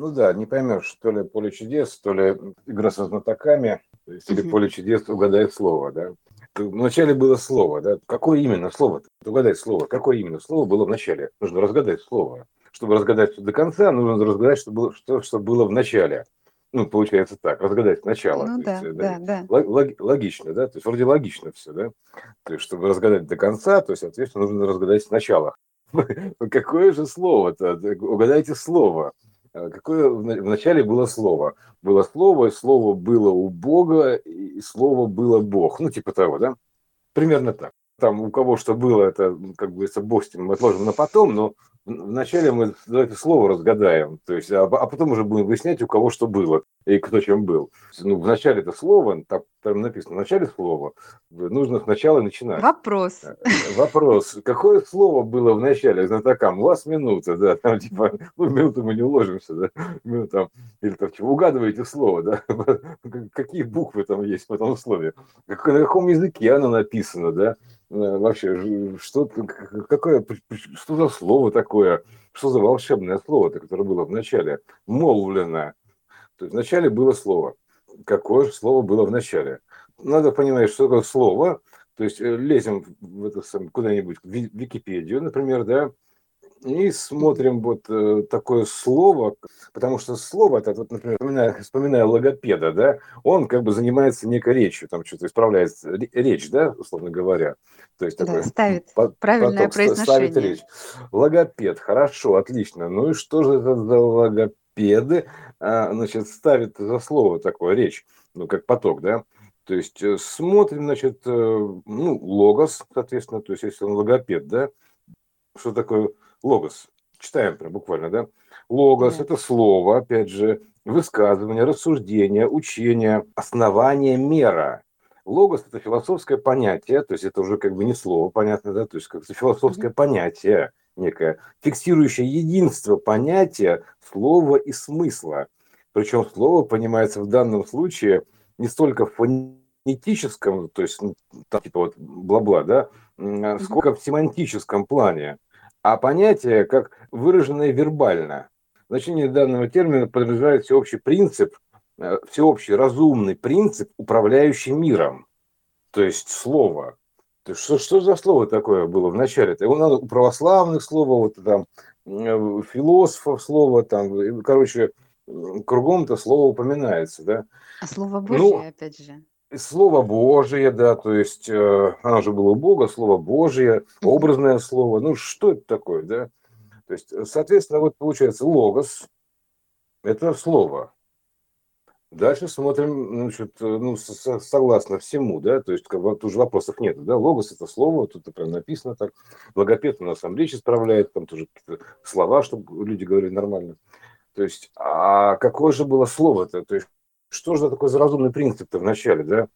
Ну да, не поймешь, то ли поле чудес, то ли игра со знатоками, то есть, или поле чудес угадает слово, да. Вначале было слово, да. Какое именно слово? Угадать слово. Какое именно слово было в начале? Нужно разгадать слово. Чтобы разгадать до конца, нужно разгадать, что было, что, что было в начале. Ну, получается так, разгадать начало. Ну да, есть, да, да. Лог, логично, да? То есть вроде логично все, да? То есть, чтобы разгадать до конца, то есть, соответственно, нужно разгадать сначала. Какое же слово-то? Угадайте слово. А какое в начале было слово? Было слово, слово было у Бога, и слово было Бог. Ну, типа того, да? Примерно так. Там у кого что было, это, как бы, это Бог с мы отложим на потом, но вначале мы это слово разгадаем, то есть, а, а потом уже будем выяснять, у кого что было и кто чем был. Ну, в начале это слово, так, там написано, в начале слова, нужно сначала начинать. Вопрос. Э, вопрос. Какое слово было в начале знатокам? У вас минута, да, там типа, ну, минуту мы не уложимся, да, ну, там, или там, чего, угадываете слово, да, какие буквы там есть в этом слове, как, на каком языке оно написано, да, вообще, что, какое, что за слово такое, что за волшебное слово, которое было в начале, молвлено. То есть в начале было слово. Какое же слово было в начале? Надо понимать, что такое слово. То есть э, лезем в это, куда-нибудь в Википедию, например, да, и смотрим вот э, такое слово, потому что слово, это, вот, например, вспоминая, вспоминая логопеда, да, он как бы занимается некой речью, там что-то исправляет речь, да, условно говоря. То есть да, такой, ставит по, правильное поток, произношение. Ставит речь. Логопед, хорошо, отлично. Ну и что же это за логопеды, а, значит, ставит за слово такое речь, ну как поток, да? То есть э, смотрим, значит, э, ну, логос, соответственно, то есть если он логопед, да, что такое логос. Читаем прям буквально, да? Логос – это слово, опять же, высказывание, рассуждение, учение, основание, мера. Логос – это философское понятие, то есть это уже как бы не слово, понятно, да? То есть как-то философское понятие некое, фиксирующее единство понятия слова и смысла. Причем слово понимается в данном случае не столько в фонетическом, то есть ну, там, типа вот бла-бла, да, а сколько в семантическом плане а понятие как выраженное вербально. Значение данного термина подразумевает всеобщий принцип, э, всеобщий разумный принцип, управляющий миром. То есть слово. То есть, что, что за слово такое было в начале? -то? Надо у православных слово, вот там, э, философов слово, там, короче, кругом-то слово упоминается, да? А слово Божье, ну, опять же. Слово Божие, да, то есть э, оно же было у Бога, Слово Божие, образное слово. Ну, что это такое, да? То есть, соответственно, вот получается логос – это слово. Дальше смотрим, значит, ну, согласно всему, да, то есть как бы, тут же вопросов нет, да, логос – это слово, тут это прям написано так, логопед у нас сам речь исправляет, там тоже какие-то слова, чтобы люди говорили нормально. То есть, а какое же было слово-то, то есть что же такое за разумный принцип-то в начале, да?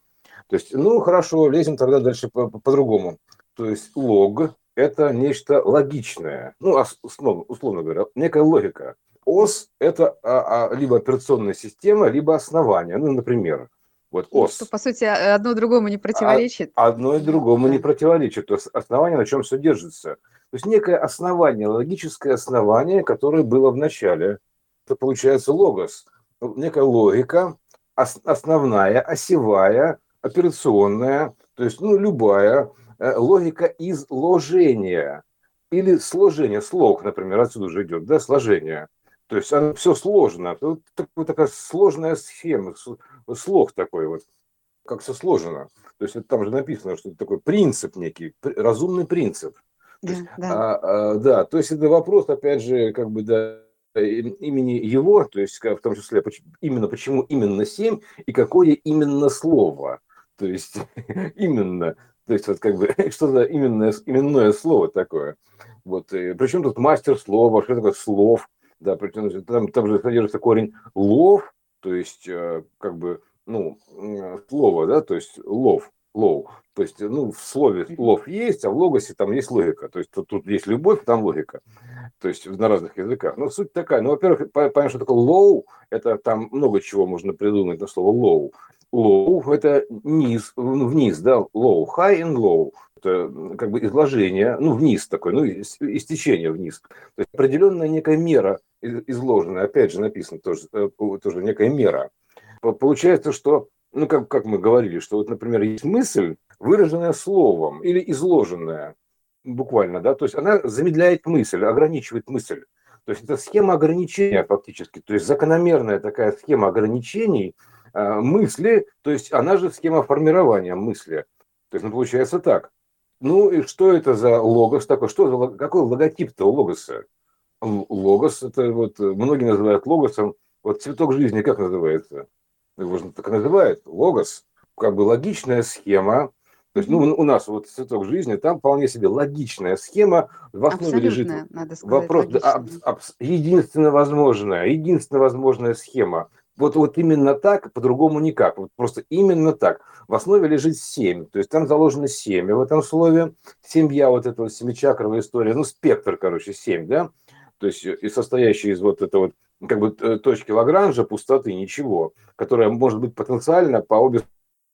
То есть, ну, хорошо, лезем тогда дальше по-другому. По, то есть, лог – это нечто логичное, ну, условно, условно говоря, некая логика. ОС – это а, а, либо операционная система, либо основание. Ну, например, вот ну, ОС. Что, по сути, одно другому не противоречит. А, одно и другому не противоречит. То есть основание, на чем все держится. То есть некое основание, логическое основание, которое было в начале. Это получается логос. Некая логика, основная, осевая, операционная, то есть ну, любая э, логика изложения или сложения, слог, например, отсюда уже идет, да, сложение. То есть оно все сложно. Вот такая сложная схема, слог такой вот, как все сложено. То есть там же написано, что это такой принцип некий, разумный принцип. Да, да. А, а, да, то есть это вопрос, опять же, как бы, да, имени его, то есть в том числе именно почему именно семь и какое именно слово. То есть именно, то есть вот как бы что за именное, именное слово такое. Вот, и, причем тут мастер слова, что такое слов, да, причем там, там же содержится корень love, то есть э, как бы, ну, слово, да, то есть love, low. То есть, ну, в слове love есть, а в логосе там есть логика. То есть, тут, тут есть любовь, там логика. То есть, на разных языках. Но суть такая. Ну, во-первых, понятно, что такое low, это там много чего можно придумать на слово low. Low – это низ, ну, вниз, да, low, high and low. Это как бы изложение, ну, вниз такое, ну, истечение вниз. То есть, определенная некая мера изложена, опять же написано тоже, э, тоже некая мера. Получается, что, ну, как, как мы говорили, что вот, например, есть мысль, выраженная словом или изложенная буквально, да, то есть она замедляет мысль, ограничивает мысль. То есть это схема ограничения фактически, то есть закономерная такая схема ограничений э, мысли, то есть она же схема формирования мысли. То есть, ну, получается так. Ну и что это за логос такой? Что за, какой логотип-то у логоса? Логос, это вот многие называют логосом. Вот цветок жизни как называется? Его же так называют. Логос. Как бы логичная схема, то есть, ну, у нас вот цветок жизни, там вполне себе логичная схема, в основе лежит надо сказать, вопрос, об, об, единственно возможная, единственно возможная схема. Вот, вот именно так, по-другому никак. Вот просто именно так. В основе лежит семь. То есть там заложено семя в этом слове. Семья, вот эта вот семичакровая история. Ну, спектр, короче, семь, да? То есть и состоящий из вот этого вот как бы э, точки Лагранжа, пустоты, ничего, которая может быть потенциально по обе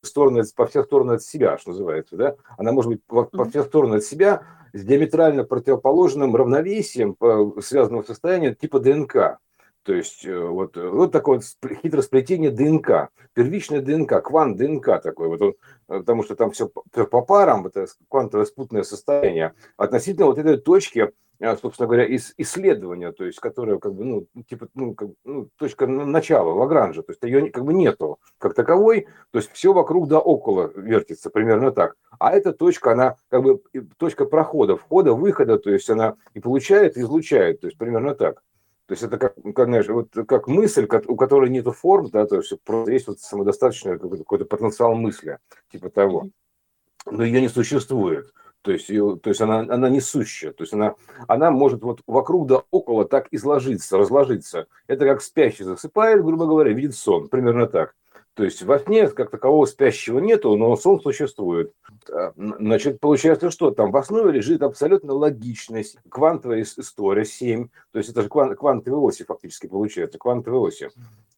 стороны, по всех сторонам от себя, что называется, да, она может быть по, по всех сторонам от себя с диаметрально противоположным равновесием, связанного состояния типа ДНК. То есть э, вот, вот такое вот хитросплетение ДНК, первичная ДНК, квант ДНК такой, вот он, э, потому что там все, все по парам, это квантовое спутное состояние, относительно вот этой точки собственно говоря, исследования, то есть, которая как бы, ну, типа, ну, как, ну, точка начала Лагранжа, то есть ее как бы нету как таковой, то есть все вокруг да около вертится, примерно так. А эта точка, она как бы точка прохода, входа, выхода, то есть она и получает, и излучает, то есть примерно так. То есть это как, как, знаешь, вот как мысль, у которой нет форм, да, то есть просто есть вот самодостаточный какой-то, какой-то потенциал мысли, типа того. Но ее не существует. То есть, ее, то есть она, она несущая, то есть она, она может вот вокруг да около так изложиться, разложиться. Это как спящий засыпает, грубо говоря, видит сон, примерно так. То есть во сне как такового спящего нету, но сон существует. А, значит, получается, что там в основе лежит абсолютно логичность, квантовая история 7, то есть это же квантовые оси фактически получается, квантовые оси.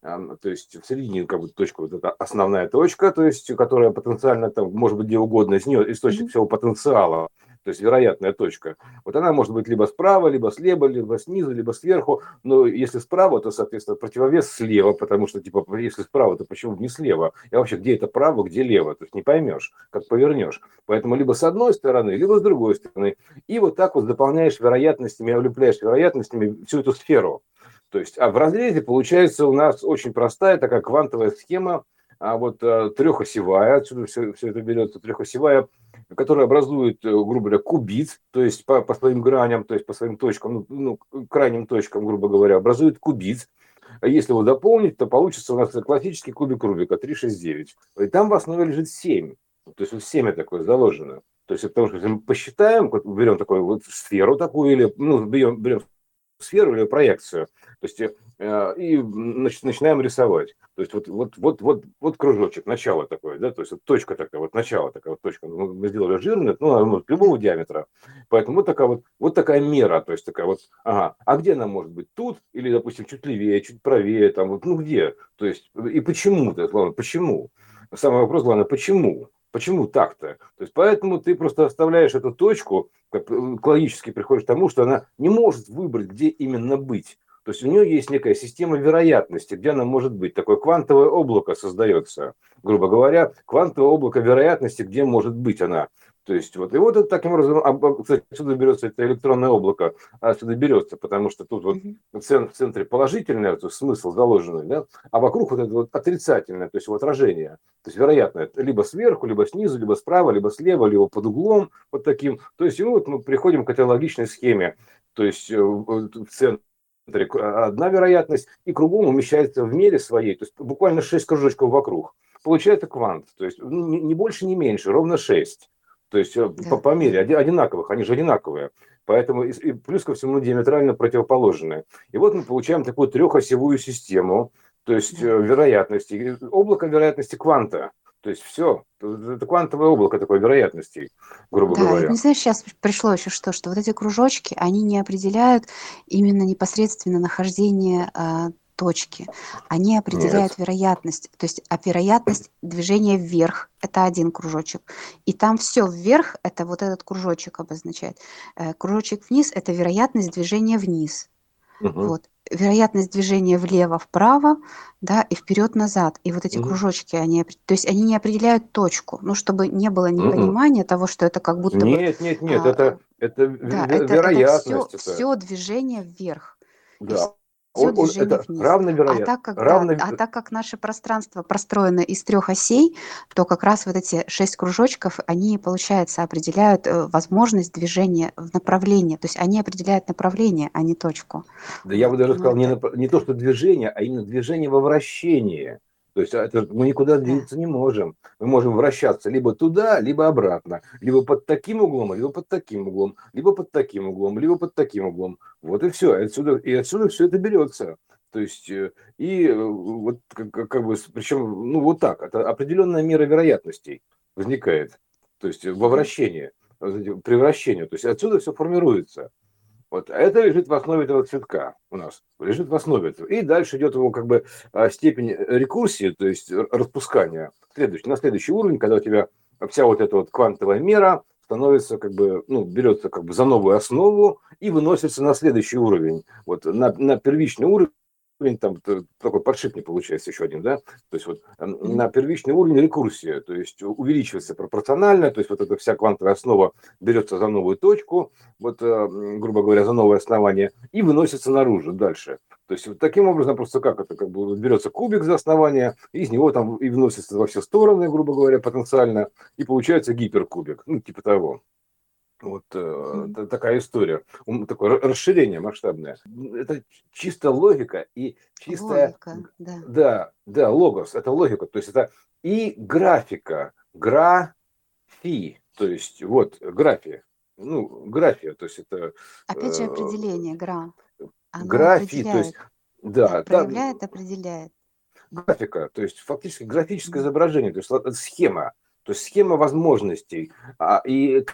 То есть в середине как бы точка, вот эта основная точка, то есть которая потенциально там может быть где угодно, из нее источник всего потенциала то есть вероятная точка. Вот она может быть либо справа, либо слева, либо снизу, либо сверху. Но если справа, то, соответственно, противовес слева, потому что, типа, если справа, то почему не слева? И вообще, где это право, где лево? То есть не поймешь, как повернешь. Поэтому либо с одной стороны, либо с другой стороны. И вот так вот дополняешь вероятностями, облепляешь вероятностями всю эту сферу. То есть, а в разрезе получается у нас очень простая такая квантовая схема, а вот а, трехосевая, отсюда все, все это берется, трехосевая который образует, э, грубо говоря, кубит, то есть по, по своим граням, то есть по своим точкам, ну, ну, крайним точкам, грубо говоря, образует кубит. А если его дополнить, то получится у нас классический кубик Рубика 369. И там в основе лежит 7. То есть вот семя такое заложено. То есть, потому что если мы посчитаем, берем такую вот сферу такую, или ну, берем, берем сферу или проекцию, то есть э, и значит, начинаем рисовать. То есть вот, вот, вот, вот, вот кружочек, начало такое, да, то есть вот точка такая, вот начало такая вот точка. Ну, мы сделали жирный, ну, любого диаметра. Поэтому вот такая вот, вот такая мера, то есть такая вот, ага, а где она может быть? Тут или, допустим, чуть левее, чуть правее, там вот, ну где? То есть и почему-то, главное, почему? Самый вопрос, главное, почему? Почему так-то? То есть поэтому ты просто оставляешь эту точку, как логически приходишь к тому, что она не может выбрать, где именно быть. То есть у нее есть некая система вероятности, где она может быть. Такое квантовое облако создается, грубо говоря, квантовое облако вероятности, где может быть она. То есть вот, и вот это таким образом, а, кстати, отсюда берется это электронное облако, отсюда берется, потому что тут вот в центре положительный то есть смысл заложенный, да, а вокруг вот это вот отрицательное, то есть его отражение. То есть вероятно, либо сверху, либо снизу, либо справа, либо слева, либо под углом, вот таким. То есть, ну вот мы приходим к этой логичной схеме. То есть э, в центре одна вероятность, и кругом умещается в мере своей, то есть буквально 6 кружочков вокруг. Получается квант, то есть ну, не больше, не меньше, ровно 6. То есть э, да. по, по мере одинаковых, они же одинаковые. Поэтому и плюс ко всему диаметрально противоположные. И вот мы получаем такую трехосевую систему, то есть да. Э, вероятности, облако вероятности кванта. То есть все, это квантовое облако такой вероятностей, грубо да, говоря. Не знаешь, сейчас пришло еще что, что вот эти кружочки, они не определяют именно непосредственно нахождение а, точки. Они определяют Нет. вероятность. То есть а вероятность движения вверх – это один кружочек. И там все вверх – это вот этот кружочек обозначает. Э, кружочек вниз – это вероятность движения вниз. Угу. Вот. Вероятность движения влево-вправо, да, и вперед-назад. И вот эти угу. кружочки, они, то есть они не определяют точку, ну, чтобы не было непонимания угу. того, что это как будто Нет, бы, нет, нет, а, это, это, да, это вероятность. Это все, это. все движение вверх. Да все он, движение это вниз. Равновероятно. А так, как, равно... да, а так как наше пространство простроено из трех осей, то как раз вот эти шесть кружочков, они, получается, определяют э, возможность движения в направлении. То есть они определяют направление, а не точку. Да я бы даже сказал, не, не то, что движение, а именно движение во вращении. То есть это, мы никуда двигаться не можем. Мы можем вращаться либо туда, либо обратно. Либо под таким углом, либо под таким углом, либо под таким углом, либо под таким углом. Вот и все. И отсюда, и отсюда все это берется. То есть, э, и э, вот как, как бы, причем, ну вот так, это определенная мера вероятностей возникает. То есть во вращении, превращению. То есть отсюда все формируется. Вот а это лежит в основе этого цветка у нас, лежит в основе этого. И дальше идет его как бы а, степень рекурсии, то есть распускания. Следующий, на следующий уровень, когда у тебя вся вот эта вот квантовая мера становится как бы, ну, берется как бы за новую основу и выносится на следующий уровень. Вот на, на первичный уровень, там такой подшипник получается еще один, да, то есть вот на первичный уровень рекурсия, то есть увеличивается пропорционально, то есть вот эта вся квантовая основа берется за новую точку, вот, э, грубо говоря, за новое основание, и выносится наружу дальше. То есть вот таким образом просто как это, как бы берется кубик за основание, из него там и вносится во все стороны, грубо говоря, потенциально, и получается гиперкубик, ну, типа того. Вот э, такая история, такое расширение масштабное. Это чисто логика и чистая... Логика, да. Да, да, логос, это логика. То есть это и графика, графи, то есть вот графия, ну, графия, то есть это... Опять же э, определение, гра. Оно графи, то есть... Да, проявляет, да, определяет. Графика, то есть фактически графическое изображение, то есть схема, то есть схема возможностей. А, и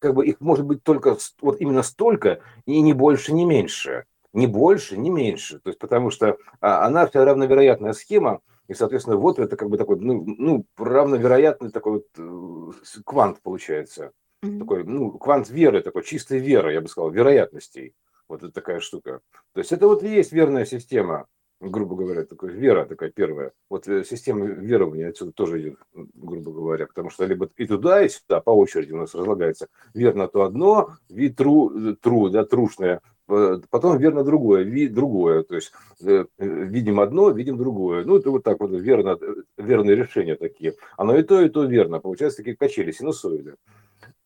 как бы их может быть только вот именно столько, и не больше, не меньше. Не больше, не меньше. То есть, потому что а, она вся равновероятная схема, и, соответственно, вот это как бы такой, ну, ну равновероятный такой вот э, квант получается. Mm-hmm. Такой, ну, квант веры, такой чистой веры, я бы сказал, вероятностей. Вот это такая штука. То есть это вот и есть верная система грубо говоря, такая вера такая первая. Вот э, система верования отсюда тоже идет, грубо говоря, потому что либо и туда, и сюда по очереди у нас разлагается. Верно то одно, вид тру, э, тру, да, трушное, потом верно другое, вид другое, то есть э, видим одно, видим другое. Ну, это вот так вот верно, верные решения такие. Оно и то, и то верно. Получается такие качели, синусоиды.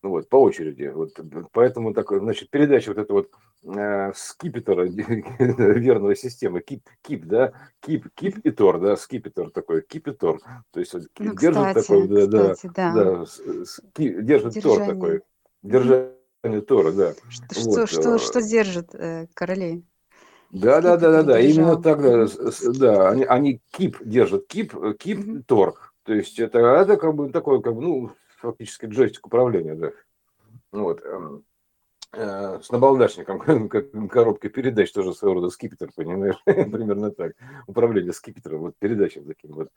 Ну вот, по очереди. Вот, поэтому такой, значит, передача вот эта вот э, скипетра верной системы, кип, кип, да, кип, кип и тор, да, скипетр такой, кип и тор. То есть ну, держит кстати, такой, да, кстати, да, да, да ски, держит Держание. тор такой, держание тора, да. Что, вот. что, что, что держит э, королей? Да, да, да, да, да, именно так, да, да, они, они кип держат, кип, кип, mm-hmm. тор. То есть это, это как бы такое, как бы, ну, фактически джойстик управления, да. Вот. Э, с набалдашником, как коробка передач, тоже своего рода скипетр, понимаешь? Примерно так. Управление скипетром, вот передача таким вот.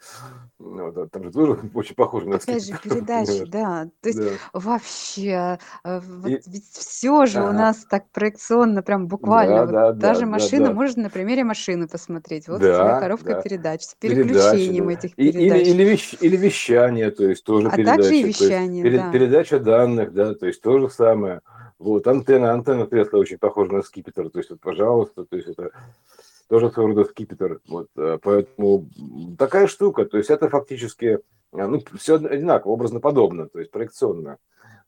вот. А там же тоже очень похоже на Опять скипетр. же, передачи, да. То есть да. вообще, э, вот И... ведь все же ага. у нас так проекционно, прям буквально. Да, вот да, даже да, машина, да, можно на примере машины посмотреть. Вот да, у тебя коробка да. передач с переключением передачи, этих передач. Или, или, вещ, или вещание, то есть тоже а передача. также и вещание, есть, да. Передача данных, да, то есть то же самое. Вот, антенна, антенна Тесла очень похожа на скипетр, то есть, вот, пожалуйста, то есть это тоже своего рода скипетр. Вот, э, поэтому такая штука, то есть это фактически, э, ну, все одинаково, образно подобно, то есть проекционно.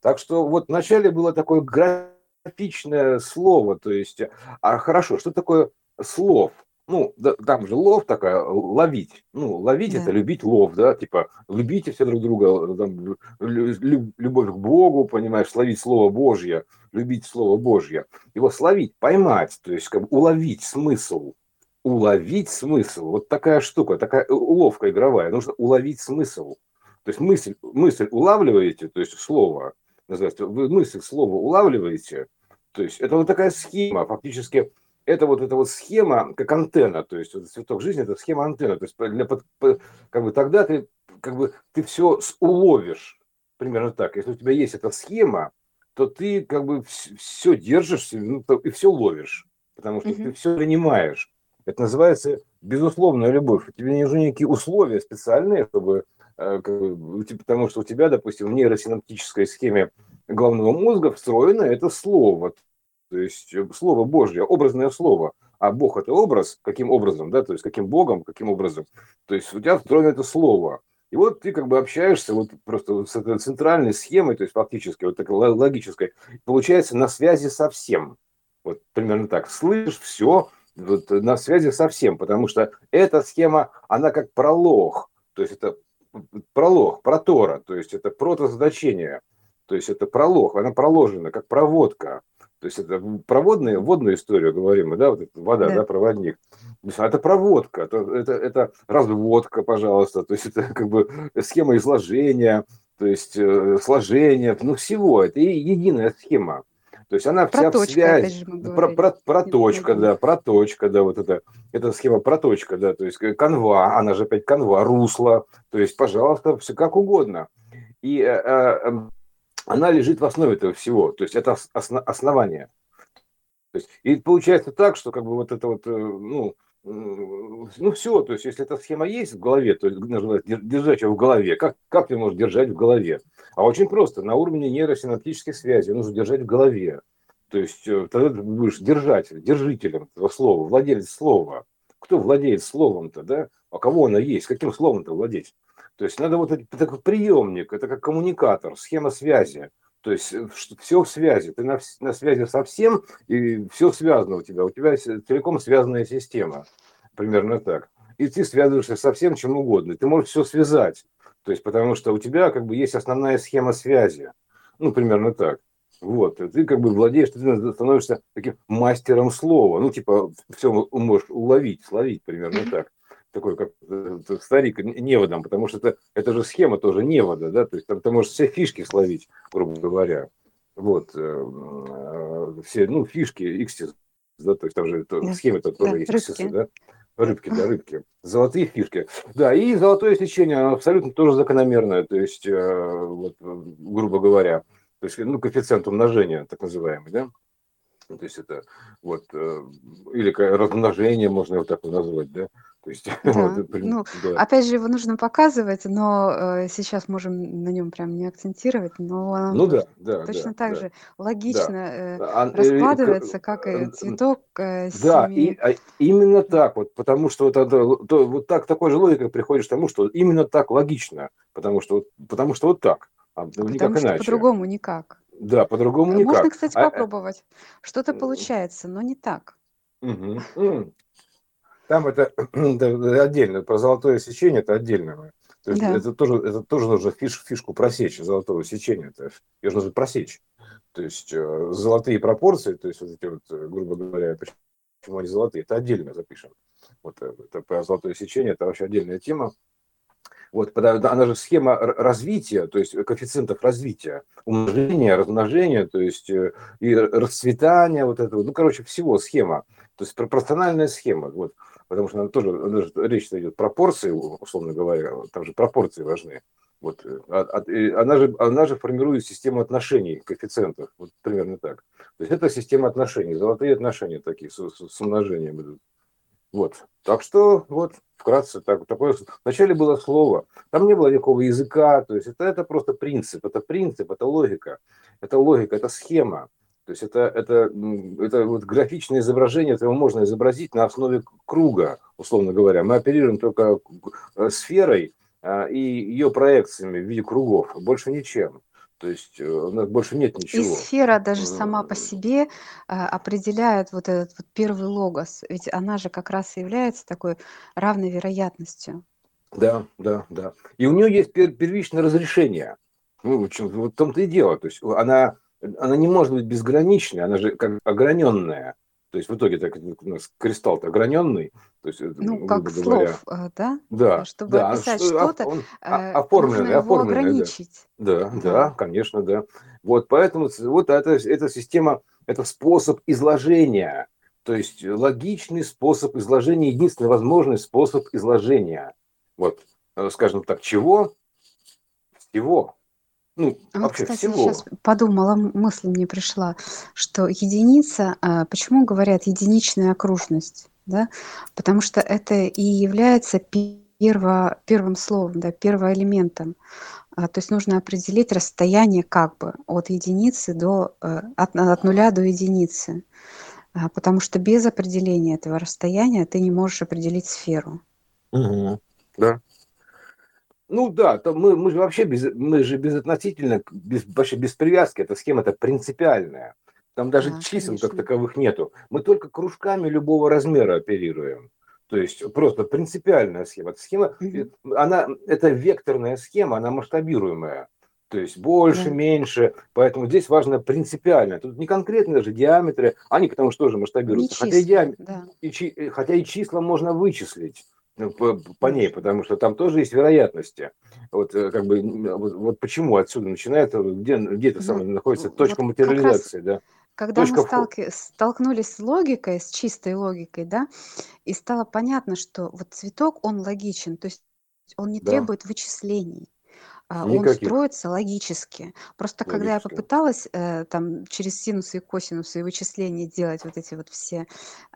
Так что вот вначале было такое графичное слово, то есть, а хорошо, что такое слов? Ну, да, там же лов такая, ловить. Ну, ловить да. это любить лов, да, типа, любите все друг друга, там, любовь к Богу, понимаешь, словить Слово Божье, любить Слово Божье. Его словить, поймать, то есть, как бы уловить смысл, уловить смысл. Вот такая штука, такая уловка игровая, нужно уловить смысл. То есть мысль, мысль улавливаете, то есть слово, называется, вы мысль, слово улавливаете, то есть это вот такая схема, фактически это вот эта вот схема, как антенна, то есть вот цветок жизни, это схема антенна, то есть для, как бы тогда ты, как бы, ты все уловишь, примерно так. Если у тебя есть эта схема, то ты как бы все держишь ну, и все ловишь, потому что угу. ты все принимаешь. Это называется безусловная любовь. Тебе не нужны никакие условия специальные, чтобы э, потому что у тебя, допустим, в нейросинаптической схеме головного мозга встроено это слово, то есть э, слово Божье, образное слово. А Бог это образ, каким образом, да, то есть каким Богом, каким образом. То есть у тебя встроено это слово. И вот ты как бы общаешься вот просто с этой центральной схемой, то есть фактически вот такой логической, получается на связи со всем. Вот примерно так. Слышишь все, вот, на связи со всем, потому что эта схема, она как пролог, то есть это пролог, протора, то есть это протозадачение, то есть это пролог, она проложена как проводка. То есть это проводная, водную историю говорим мы, да, вот это вода, да, да проводник. Это проводка, это, это, это разводка, пожалуйста, то есть это как бы схема изложения, то есть э, сложения, ну всего, это единая схема. То есть она вся проточка, в связи. Про, про, проточка, да, проточка, да, вот это, это схема проточка, да, то есть канва, она же опять канва, русло, то есть, пожалуйста, все как угодно. И э, э, она лежит в основе этого всего, то есть это основание. То есть, и получается так, что как бы вот это вот, э, ну, ну все, то есть если эта схема есть в голове, то нужно держать ее в голове. Как, как ты можешь держать в голове? А очень просто, на уровне нейросинаптических связей нужно держать в голове. То есть э, тогда ты будешь держатель, держителем этого слова, владелец слова. Кто владеет словом-то, да? А кого оно есть? Каким словом-то владеть? То есть надо вот это как приемник, это как коммуникатор, схема связи. То есть э, все в связи, ты на, на связи со всем, и все связано у тебя. У тебя целиком связанная система, примерно так. И ты связываешься со всем чем угодно. Ты можешь все связать. То есть потому что у тебя как бы есть основная схема связи. Ну, примерно так. Вот, ты как бы владеешь, ты становишься таким мастером слова. Ну, типа, все можешь уловить, словить примерно так такой, как э, старик, неводом, потому что это, это же схема тоже невода, да, то есть там ты можешь все фишки словить, грубо говоря. Вот, э, э, все, ну, фишки, иксис, да, то есть там же то, схемы-то тоже да, есть, рыбки. да, рыбки, да, рыбки, золотые фишки. Да, и золотое сечение абсолютно тоже закономерное, то есть, вот, грубо говоря, то есть, ну, коэффициент умножения, так называемый, да, то есть это вот, или размножение можно его так назвать, да, то есть, Да, вот, ну, да. опять же, его нужно показывать, но э, сейчас можем на нем прям не акцентировать, но Ну да, да, точно да, так да, же логично э, А, э, раскладывается, как и цветок э, Да, и а, именно так вот, потому что вот, это, то, вот так такой же логикой приходишь к тому, что именно так логично, потому что, потому что вот так, а ну, никак потому что иначе. по-другому никак. Да, по-другому никак. Можно, кстати, А, э, попробовать. Что-то получается, но не так. м. Там это, это отдельно, про золотое сечение это отдельно. То есть да. это, тоже, это тоже нужно фиш, фишку просечь, золотого сечения. Это, ее нужно просечь. То есть э, золотые пропорции, то есть вот эти вот, э, грубо говоря, почему они золотые, это отдельно запишем. Вот э, это про золотое сечение, это вообще отдельная тема. Вот, она же схема развития, то есть коэффициентов развития, умножения, размножения, то есть и расцветания, вот этого, ну, короче, всего схема, то есть пропорциональная схема. Вот потому что она тоже, же, речь идет пропорции, условно говоря, там же пропорции важны. Вот, э, а, а, она, же, она же формирует систему отношений, коэффициентов, вот примерно так. То есть это система отношений, золотые отношения такие, с, с умножением идут. Вот. Так что, вот, вкратце, так, такое, вначале было слово, там не было никакого языка, то есть это, это просто принцип, это принцип, это логика, это логика, это схема. То есть это, это, это вот графичное изображение, это можно изобразить на основе круга, условно говоря. Мы оперируем только э, сферой а, и ее проекциями в виде кругов, больше ничем. То есть э, у нас больше нет ничего. И сфера даже сама по себе а, определяет вот этот вот первый логос. Ведь она же как раз и является такой равной вероятностью. Да, да, да. И у нее есть первичное разрешение. Ну, вот в том-то и дело. То есть она она не может быть безграничной, она же как ограненная. То есть в итоге так у нас кристалл-то ограненный. То есть, ну, как говоря, слов, э, да? Да. Чтобы да, описать что-то, он, э, оформленный, оформленный, ограничить. Да, да, да, конечно, да. Вот поэтому вот это, эта система, это способ изложения. То есть логичный способ изложения, единственный возможный способ изложения. Вот, э, скажем так, чего? Всего Ну, а вообще вот, кстати, всего. сейчас подумала, мысль мне пришла, что единица, а, почему говорят единичная окружность? Да? Потому что это и является перво, первым словом, да, первоэлементом. А, то есть нужно определить расстояние как бы от единицы до, э, от, от нуля до единицы. Потому что без определения этого расстояния ты не можешь определить сферу. Угу. Да. Ну да, то мы, мы же вообще без, мы же безотносительно, без, вообще без привязки, эта схема это принципиальная. Там даже а, чисел конечно. как таковых нету. Мы только кружками любого размера оперируем. То есть просто принципиальная схема. Эта схема, угу. она, это векторная схема, она масштабируемая. То есть больше, да. меньше. Поэтому здесь важно принципиально. Тут не конкретные даже диаметры, они потому что тоже масштабируются. Числа, хотя, и диам... да. и, хотя и числа можно вычислить по, по ней, потому что там тоже есть вероятности. Вот э, как бы вот, вот почему отсюда начинается, где, где это самое находится точка вот материализации, раз... да? Когда Точка мы сталки, столкнулись с логикой, с чистой логикой, да, и стало понятно, что вот цветок, он логичен, то есть он не да. требует вычислений. А, он строится логически. Просто когда я попыталась э, там через синусы и косинусы и вычисления делать вот эти вот все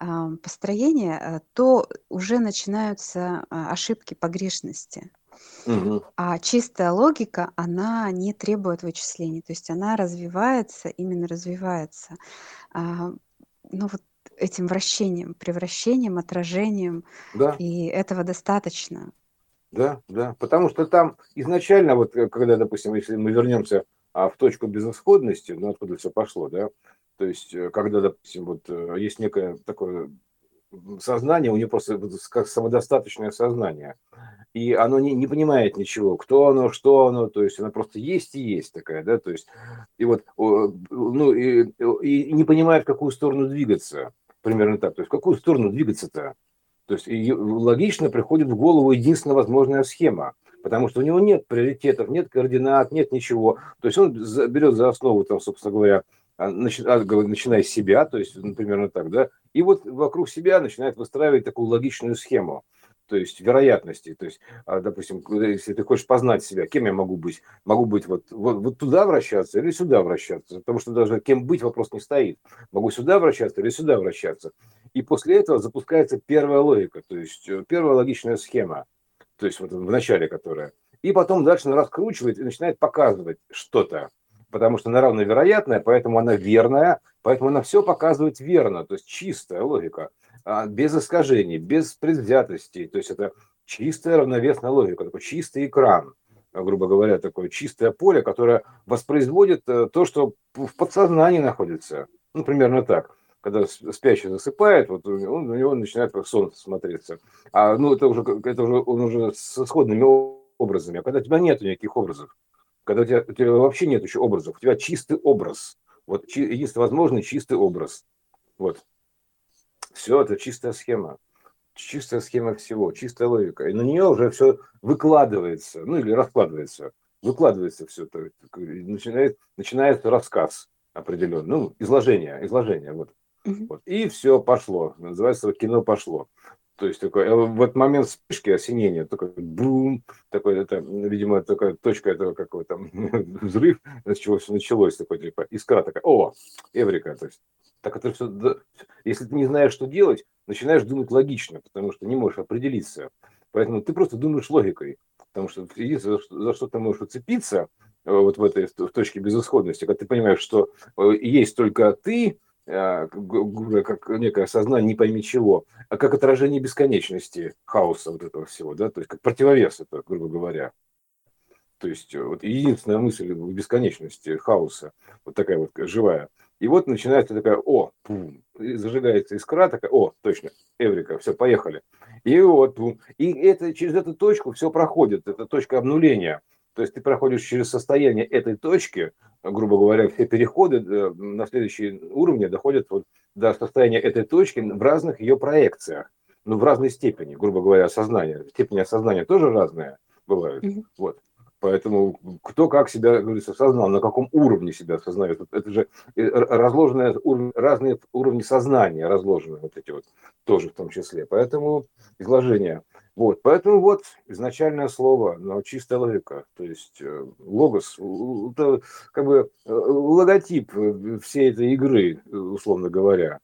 э, построения, э, то уже начинаются э, ошибки, погрешности. Угу. А чистая логика, она не требует вычислений, то есть она развивается, именно развивается. А, ну вот этим вращением, превращением, отражением, да. и этого достаточно. Да, да, потому что там изначально, вот э, когда, допустим, если мы вернемся а, в точку безысходности, ну откуда все пошло, да, то есть э, когда, допустим, вот э, есть некое такое сознание, у него просто как самодостаточное сознание, и оно не, не понимает ничего, кто оно, что оно, то есть оно просто есть и есть такая, да, то есть, и вот, ну, и, и не понимает, в какую сторону двигаться, примерно так, то есть в какую сторону двигаться-то, то есть логично приходит в голову единственная возможная схема, потому что у него нет приоритетов, нет координат, нет ничего, то есть он берет за основу, там, собственно говоря, а, начиная с себя, то есть, например, ну, так, да, и вот вокруг себя начинает выстраивать такую логичную схему, то есть вероятности, то есть, а, допустим, если ты хочешь познать себя, кем я могу быть, могу быть вот, вот, вот туда вращаться или сюда вращаться, потому что даже кем быть вопрос не стоит, могу сюда вращаться или сюда вращаться, и после этого запускается первая логика, то есть э, первая логичная схема, то есть вот в начале которая, и потом дальше она раскручивает и начинает показывать что-то, потому что она равновероятная, поэтому она верная, поэтому она все показывает верно, то есть чистая логика, без искажений, без предвзятостей, то есть это чистая равновесная логика, такой чистый экран, грубо говоря, такое чистое поле, которое воспроизводит э, то, что в подсознании находится. Ну, примерно так. Когда спящий засыпает, вот он, у него начинает как солнце смотреться. А ну, это уже, это уже, он уже с исходными образами. А когда у тебя нет никаких образов, когда у тебя, у тебя вообще нет еще образов, у тебя чистый образ. Вот единственный возможный чистый образ. Вот. Все, это чистая схема. Чистая схема всего, чистая логика. И на нее уже все выкладывается, ну или раскладывается. Выкладывается все. это, начинает, начинается рассказ определенный. Ну, изложение, изложение. Вот. Угу. вот. И все пошло. Называется кино пошло. То есть такой, э, в этот момент вспышки, осенения, такой бум, такой, это, видимо, такая точка этого какого-то взрыв, с чего все началось, такой, типа, искра такая, о, эврика, то есть, так это все, если ты не знаешь, что делать, начинаешь думать логично, потому что не можешь определиться. Поэтому ты просто думаешь логикой, потому что единственное, за что ты можешь уцепиться, э, вот в этой в точке безысходности, когда ты понимаешь, что э, есть только ты, а, как некое сознание, не пойми чего, а как отражение бесконечности хаоса вот этого всего, да, то есть как противовес это, грубо говоря. То есть вот единственная мысль в бесконечности хаоса, вот такая вот живая. И вот начинается такая, о, пум, зажигается искра, такая, о, точно, Эврика, все, поехали. И вот, пум, и это, через эту точку все проходит, это точка обнуления. То есть ты проходишь через состояние этой точки, грубо говоря, все переходы э, на следующие уровни доходят вот до состояния этой точки в разных ее проекциях, ну, в разной степени, грубо говоря, осознания. Степень осознания тоже разная бывают. Mm-hmm. Вот. Поэтому кто как себя, говорится, осознал, на каком уровне себя осознает. Это же э, разложенные разные уровни сознания разложены вот эти вот тоже в том числе. Поэтому изложение. Вот, поэтому вот изначальное слово, чистая логика, то есть э, логос, это как бы э, логотип всей этой игры, условно говоря,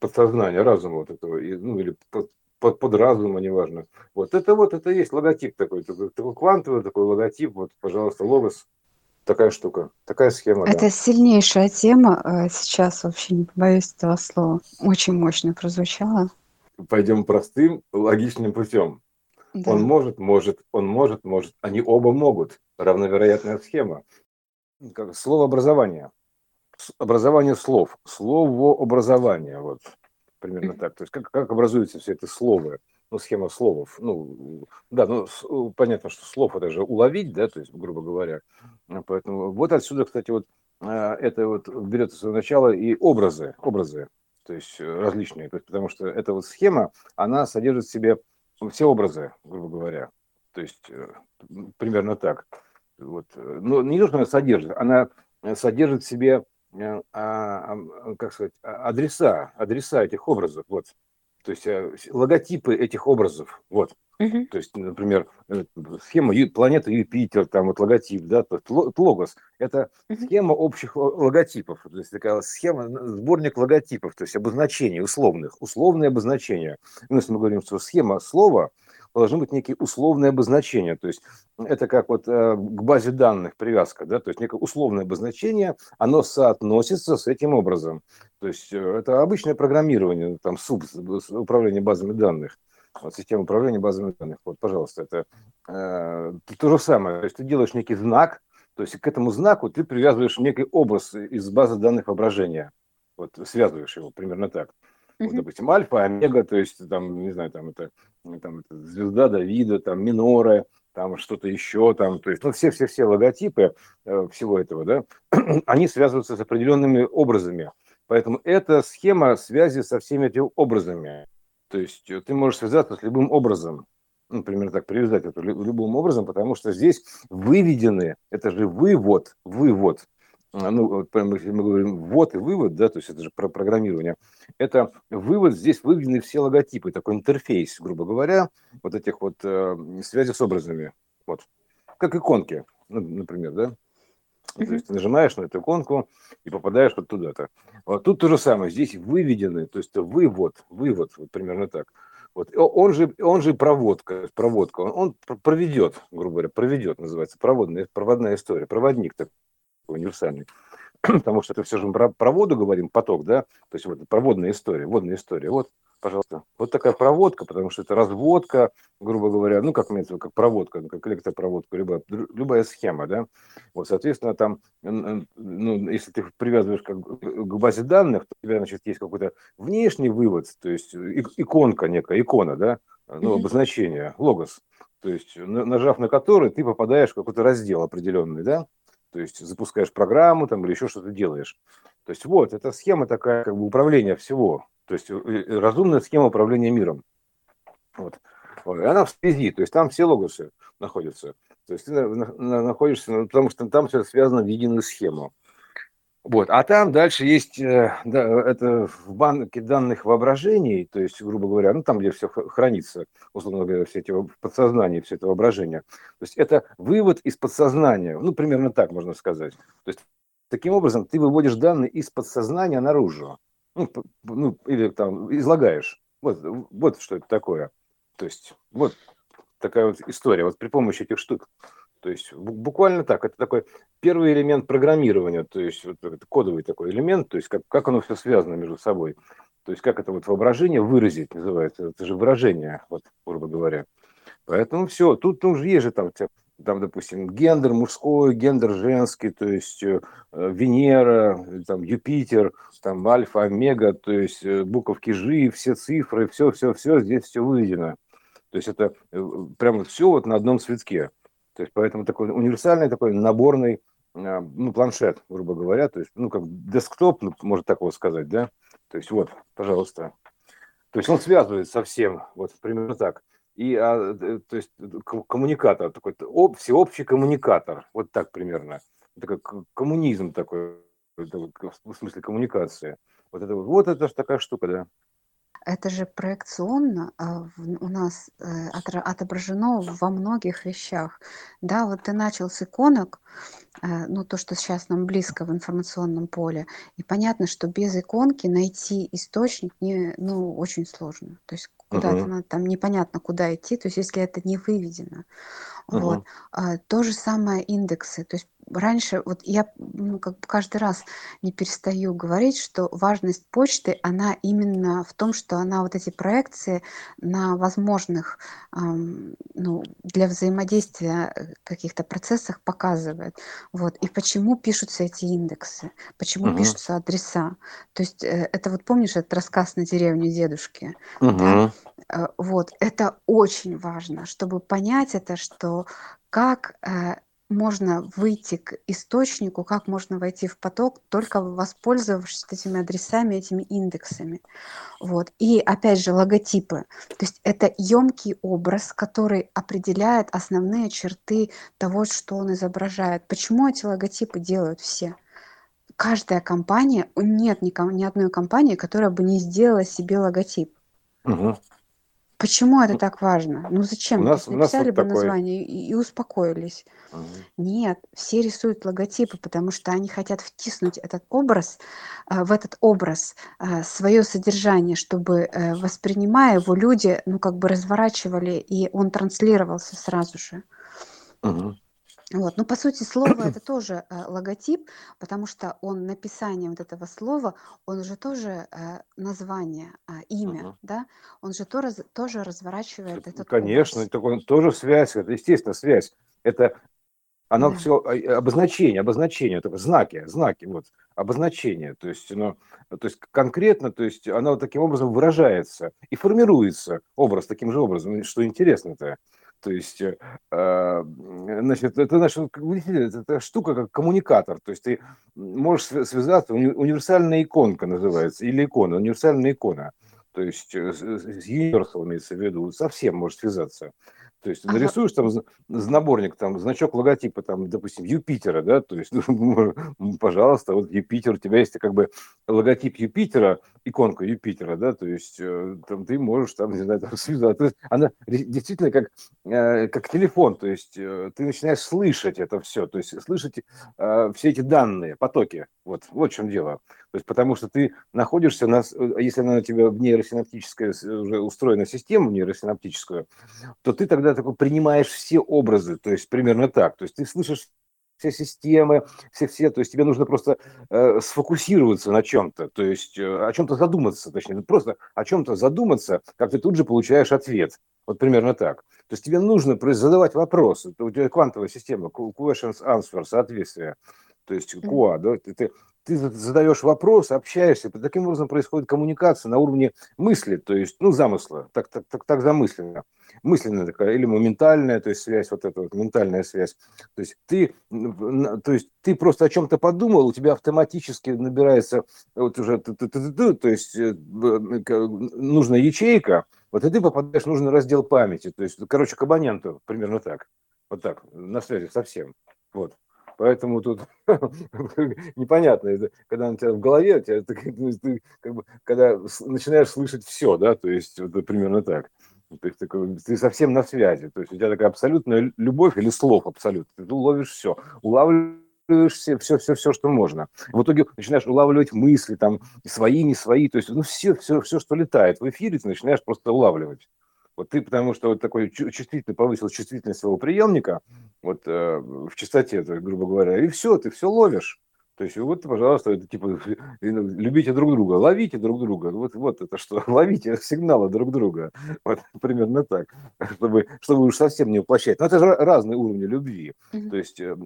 подсознания, разума вот этого, ну или под, под разума, неважно. Вот это вот, это есть логотип такой, такой, такой квантовый такой логотип, вот, пожалуйста, логос, такая штука, такая схема. Это да. сильнейшая тема сейчас, вообще не побоюсь этого слова, очень мощно прозвучало. Пойдем простым, логичным путем да. Он может, может, он может, может. Они оба могут. Равновероятная схема. Как слово образование. Образование слов. Слово образование. Вот примерно так. То есть как, как образуется все это слово? Ну, схема словов. Ну, да, ну, понятно, что слов это же уловить, да, то есть, грубо говоря. Поэтому вот отсюда, кстати, вот а, это вот берется свое начало и образы, образы, то есть различные, то есть, потому что эта вот схема, она содержит в себе все образы, грубо говоря. То есть э, примерно так. Вот. Но не то, что она содержит, она содержит в себе, э, как сказать, а, адреса, адреса этих образов. Вот. То есть э, логотипы этих образов. Вот. Угу. То есть, например, схема планеты Юпитер, там вот логотип, да, то есть логос. Это схема общих логотипов. То есть такая схема, сборник логотипов, то есть обозначений условных, условные обозначения. Ну, если мы говорим, что схема слова, должны быть некие условные обозначения. То есть это как вот э, к базе данных привязка, да, то есть некое условное обозначение, оно соотносится с этим образом. То есть э, это обычное программирование, там, суб, управление базами данных вот, система управления базами данных. Вот, пожалуйста, это э, то же самое. То есть ты делаешь некий знак, то есть к этому знаку ты привязываешь некий образ из базы данных воображения. Вот связываешь его примерно так. Вот, допустим, альфа, омега, то есть там, не знаю, там это, там, это звезда Давида, там миноры, там что-то еще, там, то есть, ну, все-все-все логотипы э, всего этого, да, они связываются с определенными образами. Поэтому это схема связи со всеми этими образами. То есть э, ты можешь связаться с любым образом, например, так привязать это любым образом, потому что здесь выведены, это же вывод, вывод, ну, если мы говорим ввод и вывод, да, то есть это же про программирование, это вывод, здесь выведены все логотипы, такой интерфейс, грубо говоря, вот этих вот э, связей с образами, вот, как иконки, ну, например, да, Mm-hmm. То есть ты нажимаешь на эту иконку и попадаешь вот туда-то. Вот тут то же самое. Здесь выведены, то есть вывод, вывод, вот примерно так. Вот он же, он же проводка, проводка, он, он проведет, грубо говоря, проведет, называется, проводная, проводная история, проводник такой универсальный. Потому что это все же про, про воду говорим, поток, да, то есть вот проводная история, водная история. Вот пожалуйста. Вот такая проводка, потому что это разводка, грубо говоря, ну, как имеется как проводка, ну, как электропроводка, любая, любая схема, да. Вот, соответственно, там, ну, если ты привязываешь как к базе данных, то у тебя, значит, есть какой-то внешний вывод, то есть иконка некая, икона, да, ну, обозначение, логос, то есть нажав на который, ты попадаешь в какой-то раздел определенный, да, то есть запускаешь программу там или еще что-то делаешь. То есть вот, эта схема такая как бы управления всего. То есть э, разумная схема управления миром. Вот. И она в связи, то есть там все логосы находятся. То есть ты находишься, ну, потому что там все связано в единую схему. Вот. А там дальше есть э, да, это в банке данных воображений, то есть, грубо говоря, ну там, где все хранится, условно говоря, все эти в подсознании, все это воображение. То есть это вывод из подсознания, ну, примерно так можно сказать. То есть таким образом ты выводишь данные из подсознания наружу ну, ну, или там излагаешь. Вот, вот что это такое. То есть вот такая вот история, вот при помощи этих штук. То есть буквально так, это такой первый элемент программирования, то есть вот кодовый такой элемент, то есть как, как оно все связано между собой. То есть как это вот воображение выразить называется, это же выражение, вот грубо говоря. Поэтому все, тут уже есть же там там, допустим, гендер мужской, гендер женский, то есть э, Венера, там Юпитер, там Альфа, Омега, то есть э, буковки Жи, все цифры, все, все, все, здесь все выведено. То есть это э, прямо все вот на одном цветке. То есть поэтому такой универсальный такой наборный ну, планшет, грубо говоря, то есть, ну, как десктоп, ну, можно так его сказать, да, то есть вот, пожалуйста. То есть он связывает со всем, вот примерно так. И а, то есть коммуникатор такой об, всеобщий коммуникатор. Вот так примерно. Как коммунизм такой в смысле коммуникации. Вот это вот это же такая штука да это же проекционно а, у нас э, отображено во многих вещах. Да, вот ты начал с иконок, э, ну, то, что сейчас нам близко в информационном поле, и понятно, что без иконки найти источник не, ну, очень сложно. То есть куда-то uh-huh. там непонятно, куда идти, то есть если это не выведено. Uh-huh. Вот. А, то же самое индексы. То есть раньше, вот я ну, как бы каждый раз не перестаю говорить, что важность почты, она именно в том, что она вот эти проекции на возможных эм, ну, для взаимодействия э, каких-то процессах показывает. Вот. И почему пишутся эти индексы, почему uh-huh. пишутся адреса. То есть э, это вот помнишь этот рассказ на деревню дедушки? Uh-huh. Да? Э, вот, это очень важно, чтобы понять это, что как э, можно выйти к источнику, как можно войти в поток, только воспользовавшись этими адресами, этими индексами. Вот. И опять же логотипы. То есть это емкий образ, который определяет основные черты того, что он изображает. Почему эти логотипы делают все? Каждая компания, нет ни, ни одной компании, которая бы не сделала себе логотип. Угу. Почему это так важно? Ну зачем? У нас, То написали вот бы такой... название и, и успокоились. Угу. Нет, все рисуют логотипы, потому что они хотят втиснуть этот образ, э, в этот образ э, свое содержание, чтобы э, воспринимая его люди, ну как бы разворачивали, и он транслировался сразу же. Угу. Вот. Ну, по сути, слово это тоже э, логотип, потому что он написание вот этого слова, он же тоже э, название, э, имя, uh-huh. да, он же то, раз, тоже разворачивает этот Конечно, это он тоже связь, это естественно связь. Это оно да. все обозначение, обозначение, это знаки, знаки, вот, обозначение, то есть, оно, то есть конкретно, то есть оно таким образом выражается и формируется образ таким же образом, что интересно-то. То есть, э, а, значит, это, видите, это штука как коммуникатор. То есть ты можешь связаться, универсальная иконка называется, или икона, универсальная икона. То есть э, с Universal имеется в виду, совсем можешь связаться. То есть нарисуешь там наборник, там значок логотипа, там, допустим, Юпитера, да, то есть, ну, пожалуйста, вот Юпитер, у тебя есть как бы логотип Юпитера, иконка Юпитера, да, то есть э, там ты можешь там, не знаю, там связать. Она действительно как, э, как телефон, то есть э, ты начинаешь слышать это все, то есть слышать все эти данные, потоки, вот, вот в чем дело. То есть потому что ты находишься, на, если она у тебя в нейросинаптическая уже устроена система нейросинаптическую, то ты тогда такой принимаешь все образы, то есть примерно так. То есть ты слышишь все системы, все, все, то есть тебе нужно просто э, сфокусироваться на чем-то, то есть э, о чем-то задуматься, точнее, просто о чем-то задуматься, как ты тут же получаешь ответ. Вот примерно так. То есть тебе нужно задавать вопросы. У тебя квантовая система, questions, answer, соответствие. То есть QA, да, ты, ты, ты задаешь вопрос, общаешься, таким образом происходит коммуникация на уровне мысли, то есть, ну, замысла, так, так, так, так замысленно. Мысленная такая или моментальная, то есть связь, вот эта вот ментальная связь. То есть ты, то есть ты просто о чем-то подумал, у тебя автоматически набирается вот уже, то есть э, нужная ячейка, вот и ты попадаешь в нужный раздел памяти, то есть, короче, к абоненту, примерно так, вот так, на связи совсем, вот. Поэтому тут непонятно, когда у тебя в голове, тебя, ты, ты, когда начинаешь слышать все, да, то есть вот, примерно так. То есть такой, ты совсем на связи. То есть у тебя такая абсолютная любовь или слов абсолютно. Ты уловишь все. Улавливаешь все, все, все, все, что можно. В итоге начинаешь улавливать мысли, там, свои, не свои. То есть, ну, все, все, все, что летает в эфире, ты начинаешь просто улавливать. Вот ты, потому что вот такой чувствительный, повысил чувствительность своего приемника, вот э, в частоте, грубо говоря, и все, ты все ловишь. То есть вот, пожалуйста, это типа любите друг друга, ловите друг друга. Вот, вот это что, ловите сигналы друг друга. Вот примерно так, чтобы, чтобы уж совсем не воплощать. Но это же разные уровни любви. Mm-hmm. То есть э,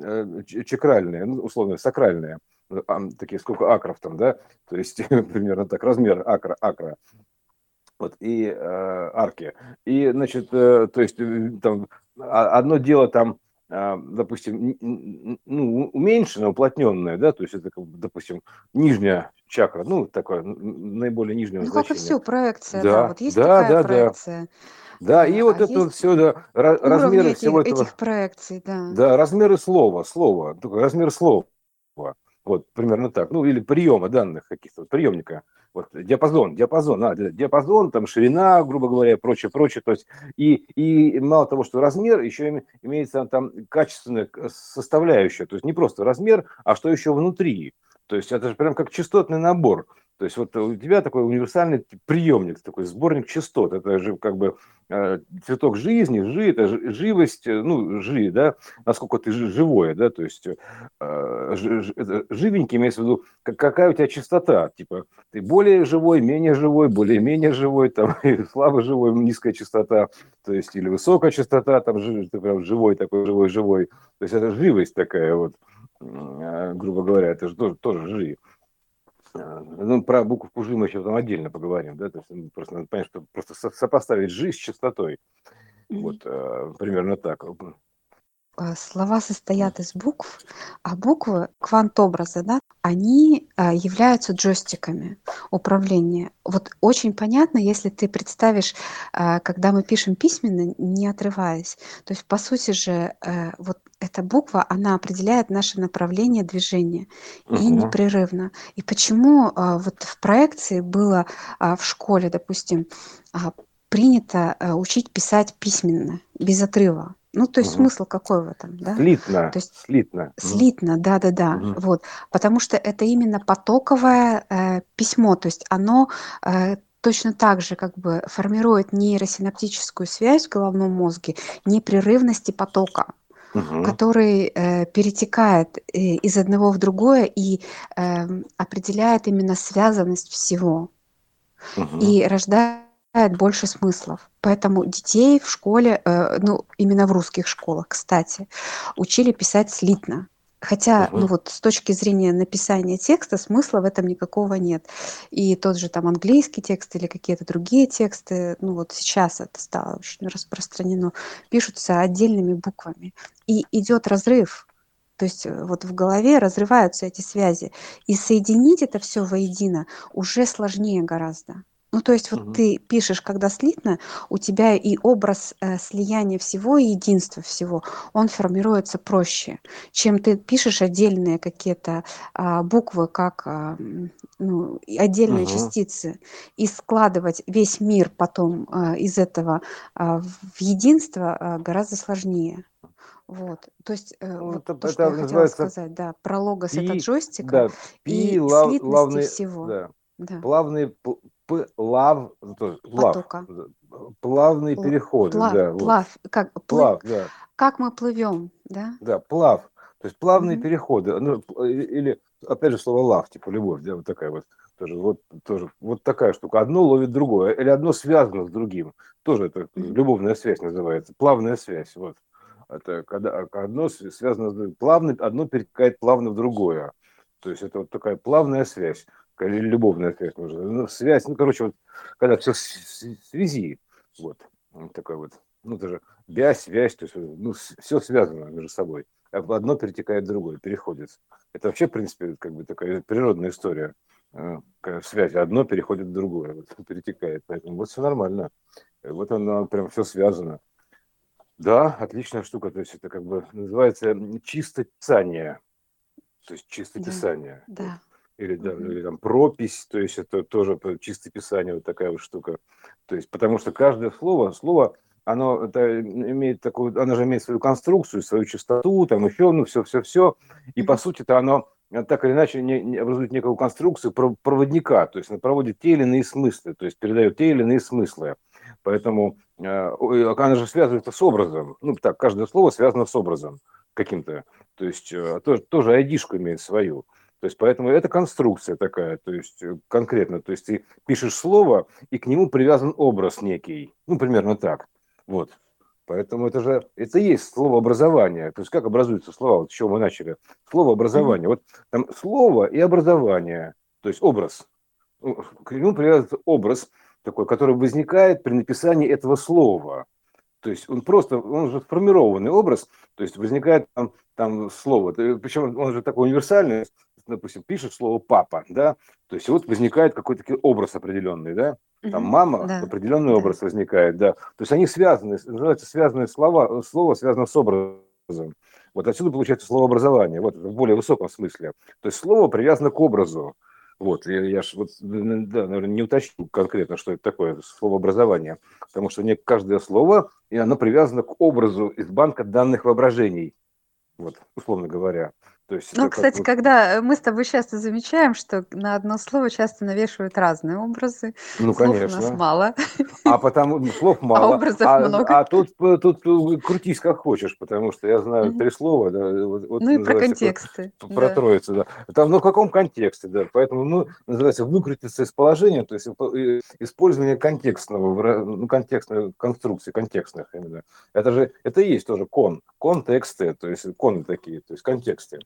э чакральные, ну, условно, сакральные, такие сколько акров там, да, то есть примерно так, размер акра, акра, вот, и э, арки. И, значит, э, то есть э, там одно дело там а, допустим, ну, уменьшенная, уплотненная, да, то есть это, допустим, нижняя чакра, ну, такое наиболее нижнее ну, значение. как и все, проекция, да, да вот есть да, такая да, проекция. Да. Да, и вот а это все, да, размеры этих, всего этого. этих проекций, да. Да, размеры слова, слова, размер слова. Вот, примерно так. Ну, или приема данных каких-то, приемника. Вот, диапазон, диапазон, а, диапазон, там, ширина, грубо говоря, прочее, прочее. То есть, и, и мало того, что размер, еще имеется там качественная составляющая. То есть, не просто размер, а что еще внутри. То есть, это же прям как частотный набор. То есть вот у тебя такой универсальный приемник, такой сборник частот. Это же как бы э, цветок жизни, жи, это живость, э, ну, жи, да, насколько ты живое, да, то есть э, живенький имеется в виду, какая у тебя частота, типа ты более живой, менее живой, более-менее живой, там, слабо живой, низкая частота, то есть или высокая частота, там, ты прям живой такой, живой-живой. То есть это живость такая вот, грубо говоря, это же тоже, тоже жи. А, ну, про буковку Ж мы еще там отдельно поговорим, да, то есть ну, просто надо понять, что просто сопоставить Ж с частотой. Вот, э, примерно так. А, слова состоят из букв, а буквы квантобраза, да, они а, являются джойстиками управления. Вот очень понятно, если ты представишь, когда мы пишем письменно, не отрываясь. То есть, по сути же, э, вот эта буква, она определяет наше направление движения и угу. непрерывно. И почему вот в проекции было в школе, допустим, принято э, учить писать письменно, без отрыва? Ну, то есть угу. смысл какой в этом, да? Слитно. То есть слитно. Слитно, да, да, да. Угу. Вот, потому что это именно потоковое э, письмо, то есть оно э, точно так же как бы формирует нейросинаптическую связь в головном мозге непрерывности потока угу. который э, перетекает э, из одного в другое и э, определяет именно связанность всего угу. и рождает больше смыслов. Поэтому детей в школе, э, ну, именно в русских школах, кстати, учили писать слитно. Хотя, угу. ну вот с точки зрения написания текста смысла в этом никакого нет. И тот же там английский текст или какие-то другие тексты, ну вот сейчас это стало очень распространено, пишутся отдельными буквами. И идет разрыв. То есть э, вот в голове разрываются эти связи. И соединить это все воедино уже сложнее гораздо. Ну, то есть вот угу. ты пишешь, когда слитно, у тебя и образ э, слияния всего, и единства всего, он формируется проще, чем ты пишешь отдельные какие-то а, буквы, как а, ну, отдельные угу. частицы, и складывать весь мир потом а, из этого а, в единство а, гораздо сложнее. Вот, то есть э, ну, вот это, то, что это я хотела сказать, да, про логос пи, это джойстика да, пи, и лав, слитности лавный, всего. Да. Да. Плавные плав, плав, плавные переходы, плав, да, плав, вот. как плав, да. как мы плывем, да? Да, плав, то есть плавные mm-hmm. переходы, ну, или опять же слово лав, типа любовь, да, вот такая вот тоже вот тоже вот такая штука. Одно ловит другое, или одно связано с другим, тоже это mm-hmm. любовная связь называется, плавная связь, вот. Это когда одно связано с другим, плавно, одно перетекает плавно в другое. То есть это вот такая плавная связь любовная связь нужна. Ну, связь, ну, короче, вот, когда все в связи, вот, такой вот, ну, это же связь, связь, то есть, ну, все связано между собой. Одно перетекает в другое, переходит. Это вообще, в принципе, как бы такая природная история э, связи. Одно переходит в другое, вот, перетекает. Поэтому вот все нормально. Вот оно прям все связано. Да, отличная штука. То есть это как бы называется чисто писание. То есть чисто да, писание. Да или, да, или там пропись, то есть это тоже чистое писание, вот такая вот штука. То есть, потому что каждое слово, слово, оно это имеет такую, оно же имеет свою конструкцию, свою частоту, там еще, ну, все-все-все, и по сути-то оно э, так или иначе не, не образует некую конструкцию проводника, то есть оно проводит те или иные смыслы, то есть передает те или иные смыслы. Поэтому э, она же связывается с образом. Ну, так, каждое слово связано с образом каким-то. То есть э, тоже, тоже айдишку имеет свою. То есть поэтому это конструкция такая, то есть э, конкретно, то есть ты пишешь слово, и к нему привязан образ некий, ну, примерно так, вот. Поэтому это же, это и есть слово образование. То есть как образуются слова, вот с чего мы начали. Слово образование. Mm-hmm. Вот там слово и образование, то есть образ. Ну, к нему привязывается образ такой, который возникает при написании этого слова. То есть он просто, он же сформированный образ, то есть возникает там, там слово, причем он же такой универсальный, допустим, пишет слово папа, да, то есть вот возникает какой-то образ определенный, да, там мама, да. определенный да. образ возникает, да, то есть они связаны, называется связанные слова, слово связано с образом, Вот отсюда получается словообразование, вот в более высоком смысле. То есть слово привязано к образу. Вот, я, я ж вот, да, наверное, не уточню конкретно, что это такое словообразование, потому что не каждое слово, и оно привязано к образу из банка данных воображений, вот, условно говоря. То есть ну, кстати, вот... когда мы с тобой часто замечаем, что на одно слово часто навешивают разные образы. Ну, слов конечно. у нас мало. А потому ну, слов а мало. А образов а, много. А тут, тут крутись как хочешь, потому что я знаю три слова. Да, вот, ну и про контексты. Про, про да. троицу, да. Там, ну, в каком контексте, да. Поэтому, ну, называется, выкрутиться из положения, то есть использование контекстного, ну, контекстной конструкции, контекстных именно. Это же, это и есть тоже кон, контексты, то есть коны такие, то есть контексты.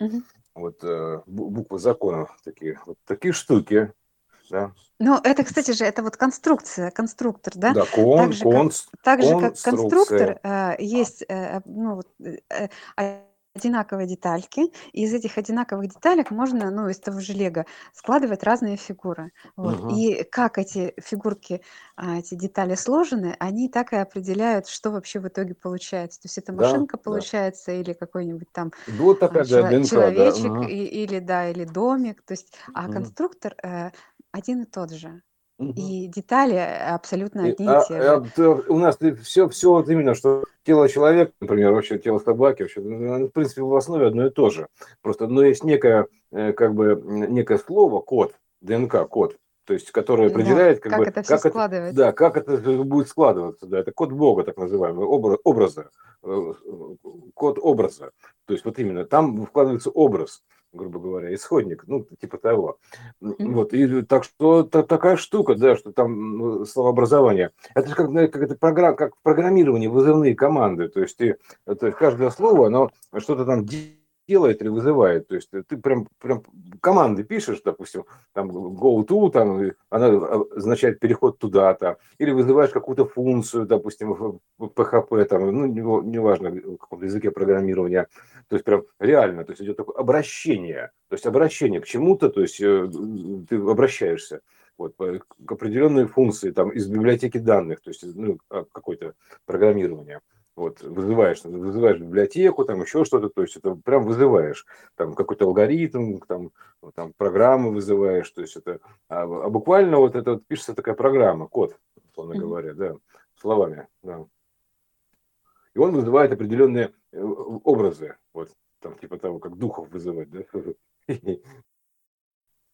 Вот э, буквы закона такие, вот такие штуки. Да. Ну, это, кстати же, это вот конструкция, конструктор, да? Да, кон, так же, кон, как, так же как конструктор, э, есть э, ну, вот, э, одинаковые детальки, и из этих одинаковых деталек можно, ну, из того же лего складывать разные фигуры. Вот. Угу. И как эти фигурки, а, эти детали сложены, они так и определяют, что вообще в итоге получается. То есть это машинка да, получается да. или какой-нибудь там вот такая, чело- да, человечек, да. И, или да, или домик. То есть, а угу. конструктор э, один и тот же. И детали абсолютно одни и, а, те же. А, у нас все, все вот именно, что тело человека, например, вообще тело собаки, вообще, ну, в принципе, в основе одно и то же. Просто, но есть некое, э, как бы, некое слово, код, ДНК, код, то есть, который определяет, да, как, как бы, это как складывается. Это, да, как это будет складываться, да, это код Бога, так называемый, образ, образа, э, код образа. То есть, вот именно, там вкладывается образ грубо говоря, исходник, ну, типа того. Вот, и так что та, такая штука, да, что там словообразование. Это же как, как, это программ, как программирование, вызывные команды. То есть, ты, то есть каждое слово, оно что-то там делает или вызывает. То есть ты прям, прям команды пишешь, допустим, там go to, там, она означает переход туда-то, или вызываешь какую-то функцию, допустим, в PHP, там, ну, неважно, не в каком языке программирования. То есть прям реально, то есть идет такое обращение, то есть обращение к чему-то, то есть э, ты обращаешься вот, к определенной функции там, из библиотеки данных, то есть ну, а, какое-то программирование вот, вызываешь, вызываешь библиотеку, там еще что-то, то есть это прям вызываешь, там какой-то алгоритм, там, там программы вызываешь, то есть это, а, а буквально вот это вот пишется такая программа, код, условно mm-hmm. говоря, да, словами, да. И он вызывает определенные э, образы, вот, там, типа того, как духов вызывать, да.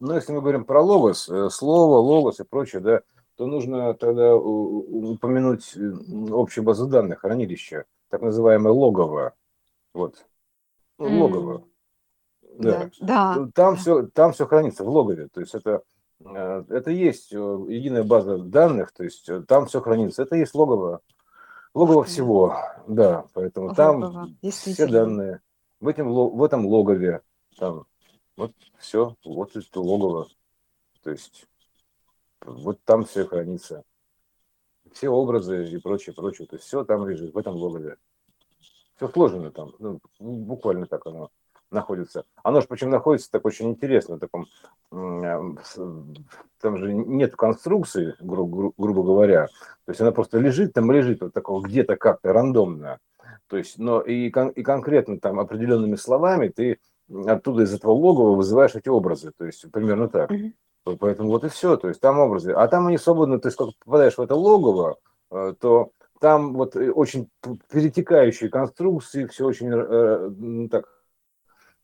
Но если мы говорим про логос, э, слово, логос и прочее, да, то нужно тогда упомянуть э, общую базу данных, хранилища, так называемое логово. Вот. Mm. Логово. Да. да. Там, все, там все хранится в логове. То есть это, э, это есть э, единая база данных, то есть там все хранится. Это есть логово. Логово всего, да, поэтому логово. там все данные. В, этом, в этом логове, там, вот все, вот это логово. То есть вот там все хранится. Все образы и прочее, прочее. То есть все там лежит, в этом логове. Все сложено там. Ну, буквально так оно находится. Оно же почему находится так очень интересно, в таком, там же нет конструкции, гру, гру, грубо говоря. То есть она просто лежит, там лежит вот такого где-то как-то рандомно. То есть, но и, и конкретно там определенными словами ты оттуда из этого логова вызываешь эти образы. То есть примерно так. Mm-hmm. Поэтому вот и все, то есть там образы. А там они свободно, то есть как попадаешь в это логово, э, то там вот э, очень перетекающие конструкции, все очень э, ну, так,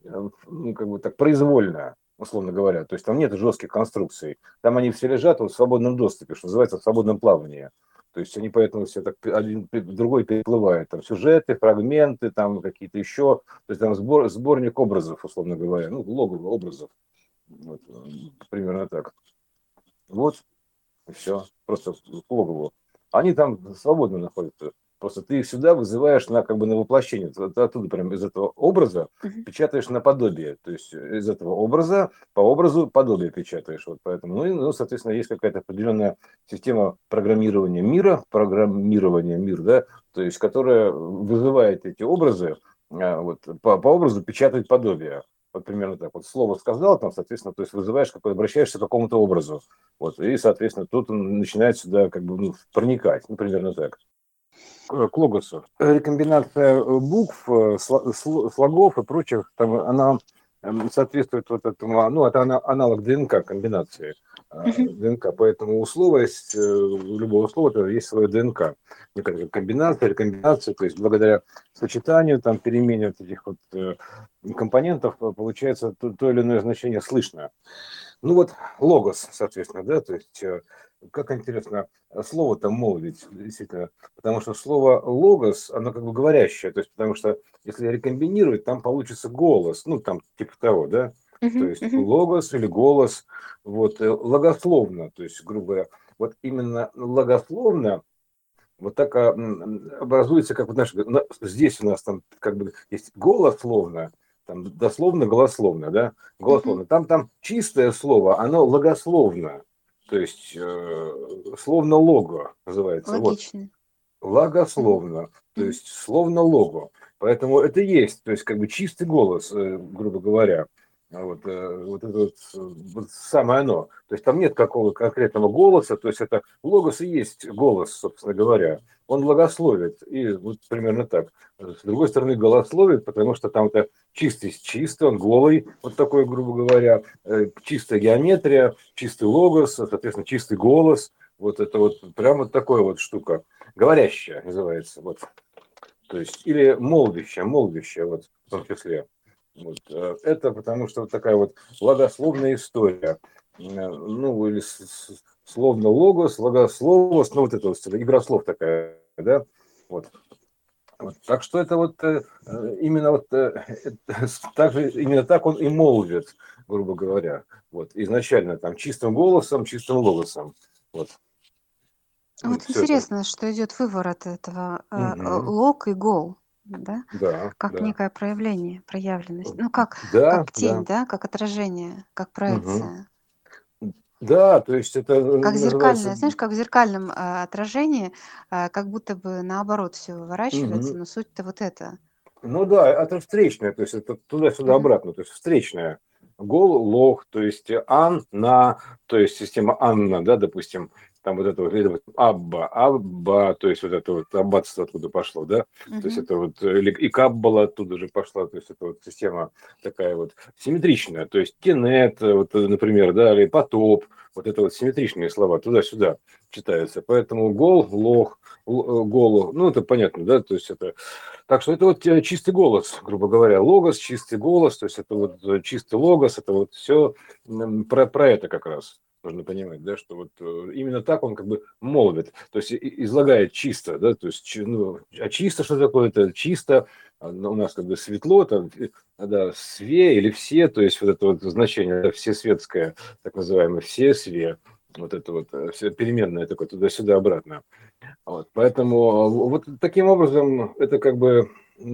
ну, как бы так произвольно, условно говоря. То есть там нет жестких конструкций. Там они все лежат в свободном доступе, что называется, в свободном плавании. То есть они поэтому все так один другой переплывают. Там сюжеты, фрагменты, там какие-то еще. То есть там сбор, сборник образов, условно говоря, ну, логово образов. Вот, примерно так. Вот, и все. Просто к логову. Они там свободно находятся. Просто ты их сюда вызываешь на как бы на воплощение. Ты оттуда прям из этого образа uh-huh. печатаешь на подобие. То есть из этого образа по образу подобие печатаешь. Вот поэтому, ну, и, ну, соответственно, есть какая-то определенная система программирования мира, программирования мира, да, то есть которая вызывает эти образы, а, вот, по, по образу печатает подобие вот примерно так вот слово сказал, там, соответственно, то есть вызываешь, какой обращаешься к какому-то образу, вот, и, соответственно, тут он начинает сюда как бы ну, проникать, ну, примерно так. к логосу. Рекомбинация букв, слогов и прочих, там, она эм, соответствует вот этому, ну, это аналог ДНК комбинации. ДНК. Поэтому у слова есть, у любого слова есть свое ДНК. Комбинация, рекомбинация, то есть благодаря сочетанию, там, перемене вот этих вот компонентов получается то, то или иное значение слышно. Ну вот логос, соответственно, да, то есть э, как интересно слово-то молвить, действительно, потому что слово логос, оно как бы говорящее, то есть потому что если рекомбинировать, там получится голос, ну там типа того, да, uh-huh, то есть uh-huh. логос или голос, вот, э, логословно, то есть, грубо говоря, вот именно логословно вот так а, образуется, как вот наш, здесь у нас там как бы есть голословно, там дословно, голословно, да, голословно. Там, там чистое слово, оно логословно, то есть э, словно лого называется. Логично. Вот. Логословно, то есть словно лого. Поэтому это есть, то есть как бы чистый голос, э, грубо говоря. Вот, э, вот это вот, вот самое оно. То есть там нет какого конкретного голоса, то есть это логос и есть голос, собственно говоря. Он логословит, и вот примерно так. С другой стороны, голословит, потому что там это чистый чистый, он голый, вот такой, грубо говоря, э, чистая геометрия, чистый логос, соответственно, чистый голос. Вот это вот прям вот такая вот штука. Говорящая называется. Вот. То есть, или молвящая, молвящая, вот в том числе. Вот. Э, это потому что вот такая вот логословная история. Э, ну, или словно логос, логословос, ну, вот это вот игра слов такая, да, вот. Вот. Так что это вот э, именно вот так же, именно так он и молвит, грубо говоря. Вот изначально там чистым голосом, чистым логосом. Вот. Вот интересно, это. что идет выворот этого угу. лог и гол да? Да, Как да. некое проявление, проявленность. Ну, как, Да, как тень, да. да, как отражение, как проекция. Да, то есть это э, Как называется... зеркальное, знаешь, как в зеркальном а, отражении, а, как будто бы наоборот все выворачивается, Мгм. но суть-то вот это. Ну да, это встречное, то есть это туда-сюда обратно, то есть встречное. Гол, лох, то есть ан, на, то есть система Анна, да, допустим, там вот это вот, вот Абба, Абба, то есть вот это вот аббатство оттуда пошло, да, то есть это вот, или и Каббала оттуда же пошла, то есть это вот система такая вот симметричная, то есть Кенет, вот, например, да, или потоп, вот это вот симметричные слова туда-сюда читаются, поэтому гол, лох, л- голу, ну это понятно, да, то есть это, так что это вот э, чистый голос, грубо говоря, логос, чистый голос, то есть это вот э, чистый логос, это вот все про, про это как раз нужно понимать, да, что вот э, именно так он как бы молвит, то есть излагает чисто, да, то есть, ну, а чисто что такое? Это чисто, а, у нас как бы светло, там, да, све или все, то есть вот это вот значение, да, все светское, так называемое, все све, вот это вот э, все переменное такое туда-сюда обратно. Вот, поэтому вот таким образом это как бы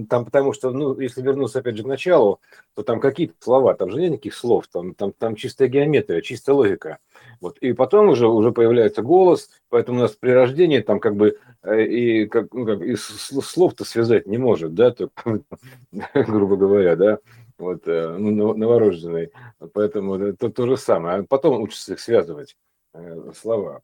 там, потому что, ну, если вернуться опять же к началу, то там какие-то слова, там же нет никаких слов, там, там, там чистая геометрия, чистая логика. Вот. И потом уже, уже появляется голос, поэтому у нас при рождении там как бы э, и, как, ну, как, и слов-то связать не может, да, то, грубо говоря, да, вот, э, ну, новорожденный. Поэтому это то же самое. А потом учится их связывать, э, слова.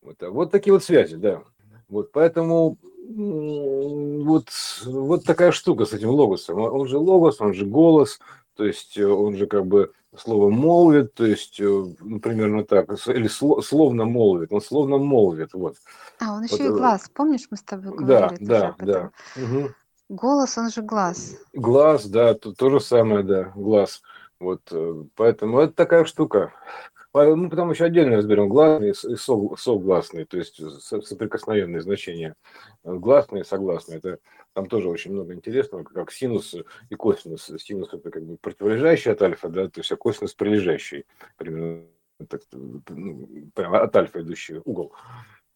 Вот, вот такие вот связи, да. Вот, поэтому вот, вот такая штука с этим логосом. Он же логос, он же голос, то есть э, он же как бы слово молвит, то есть, э, ну, примерно так, или словно молвит, он словно молвит, вот. А, он еще вот, и глаз, помнишь, мы с тобой говорили? Да, да, да. Угу. Голос, он же глаз. Глаз, да, то, то же самое, да, глаз. Вот, э, поэтому это такая штука. Мы потом еще отдельно разберем гласные и согласные, то есть соприкосновенные значения. Гласные согласные. Это там тоже очень много интересного, как синус и косинус. Синус это как бы противолежащий от альфа, да, то есть а косинус прилежащий. Примерно так, ну, прямо от альфа идущий угол.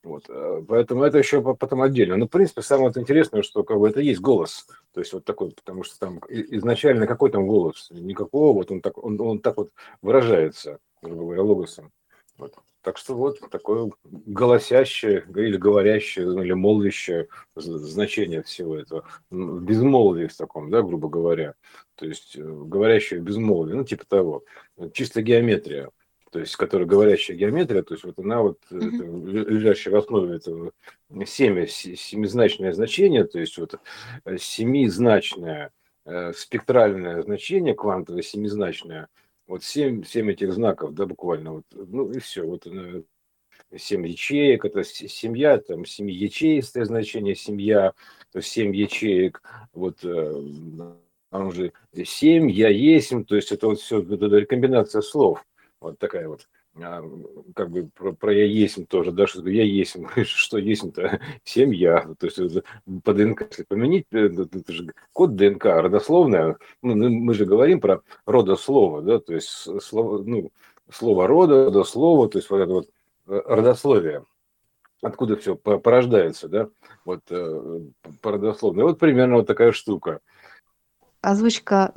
Вот. Поэтому это еще потом отдельно. Но, в принципе, самое интересное, что как бы, это есть голос. То есть вот такой, потому что там изначально какой там голос? Никакого, вот он так, он, он так вот выражается грубо говоря, логосом. Вот. Так что вот такое голосящее или говорящее, или молвящее значение всего этого. В безмолвии в таком, да, грубо говоря. То есть э, говорящее в безмолвии, ну, типа того. Чисто геометрия. то есть, которая говорящая геометрия, то есть вот она вот, mm-hmm. лежащая в основе этого семя, семизначное значение, то есть вот э, семизначное э, спектральное значение, квантовое семизначное, вот семь, семь этих знаков, да, буквально, вот, ну и все, вот э, семь ячеек, это семья, там семиячеистое значение семья, то есть семь ячеек, вот там же семь, я есть, то есть это вот все, это комбинация слов, вот такая вот как бы про, про я есть тоже, да, что я есть, что есть-то семья, то есть по ДНК, если поменять, э, это же код ДНК родословная, ну, мы же говорим про родослово, да, то есть слово, ну, слово рода, родослово, то есть вот это вот э, родословие, откуда все порождается, да, вот э, по родословной. Вот примерно вот такая штука. Озвучка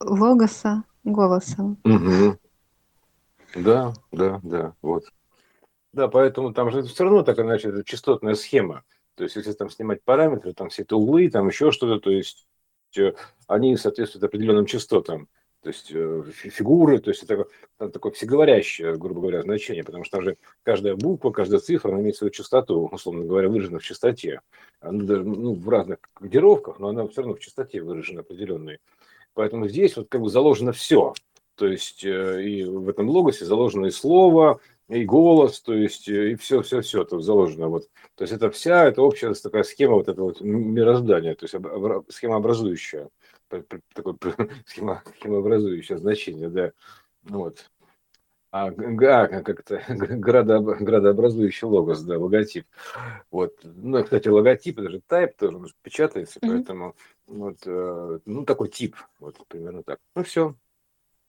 логоса голосом. Угу. Да, да, да, вот. Да, поэтому там же все равно такая, значит, частотная схема. То есть, если там снимать параметры, там все это там еще что-то, то есть э, они соответствуют определенным частотам. То есть э, фигуры, то есть это, такое всеговорящее, грубо говоря, значение, потому что там же каждая буква, каждая цифра, она имеет свою частоту, условно говоря, выражена в частоте. Она даже ну, в разных кодировках, но она все равно в частоте выражена определенной. Поэтому здесь вот как бы заложено все. То есть э, и в этом логосе заложено и слово, и голос, то есть э, и все, все, все тут заложено. Вот. То есть это вся, это общая такая схема вот этого вот мироздания, то есть схема образующая, такое схема, схемообразующее значение, да. Вот. А, а как-то градо, градообразующий логос, да, логотип. Вот. Ну, кстати, логотип, это же type тоже печатается, mm-hmm. поэтому вот, э, ну, такой тип, вот, примерно так. Ну, все.